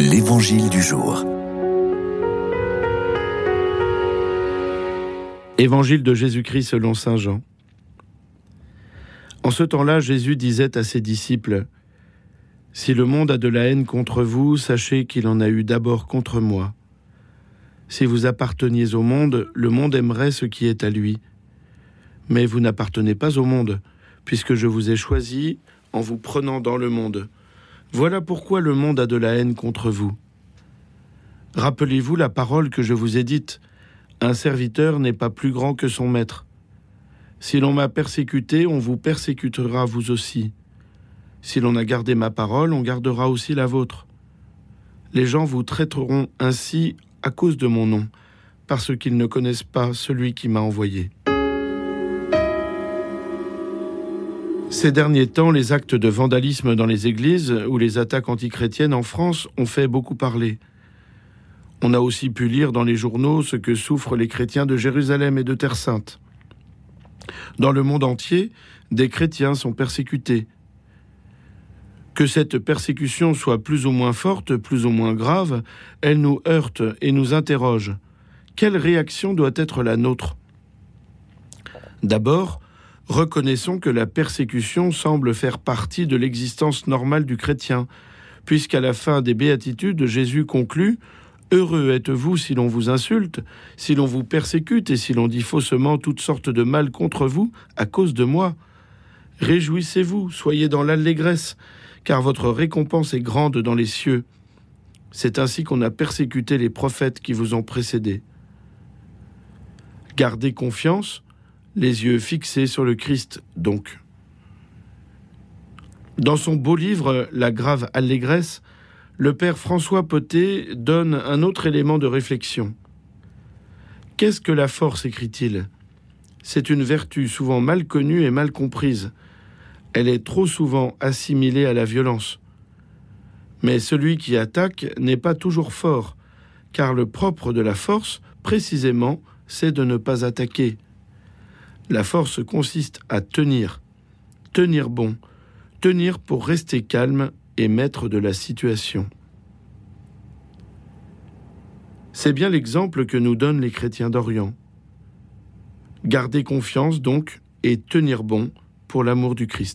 L'Évangile du jour. Évangile de Jésus-Christ selon Saint Jean. En ce temps-là, Jésus disait à ses disciples, Si le monde a de la haine contre vous, sachez qu'il en a eu d'abord contre moi. Si vous apparteniez au monde, le monde aimerait ce qui est à lui. Mais vous n'appartenez pas au monde, puisque je vous ai choisi en vous prenant dans le monde. Voilà pourquoi le monde a de la haine contre vous. Rappelez-vous la parole que je vous ai dite. Un serviteur n'est pas plus grand que son maître. Si l'on m'a persécuté, on vous persécutera vous aussi. Si l'on a gardé ma parole, on gardera aussi la vôtre. Les gens vous traiteront ainsi à cause de mon nom, parce qu'ils ne connaissent pas celui qui m'a envoyé. Ces derniers temps, les actes de vandalisme dans les églises ou les attaques antichrétiennes en France ont fait beaucoup parler. On a aussi pu lire dans les journaux ce que souffrent les chrétiens de Jérusalem et de Terre Sainte. Dans le monde entier, des chrétiens sont persécutés. Que cette persécution soit plus ou moins forte, plus ou moins grave, elle nous heurte et nous interroge. Quelle réaction doit être la nôtre? D'abord, reconnaissons que la persécution semble faire partie de l'existence normale du chrétien, puisqu'à la fin des béatitudes, Jésus conclut Heureux êtes-vous si l'on vous insulte, si l'on vous persécute et si l'on dit faussement toutes sortes de mal contre vous à cause de moi. Réjouissez-vous, soyez dans l'allégresse, car votre récompense est grande dans les cieux. C'est ainsi qu'on a persécuté les prophètes qui vous ont précédés. Gardez confiance, les yeux fixés sur le Christ donc. Dans son beau livre La grave allégresse, le père François Potet donne un autre élément de réflexion. Qu'est-ce que la force écrit-il? C'est une vertu souvent mal connue et mal comprise. Elle est trop souvent assimilée à la violence. Mais celui qui attaque n'est pas toujours fort, car le propre de la force, précisément, c'est de ne pas attaquer, la force consiste à tenir, tenir bon, tenir pour rester calme et maître de la situation. C'est bien l'exemple que nous donnent les chrétiens d'Orient. Garder confiance donc et tenir bon pour l'amour du Christ.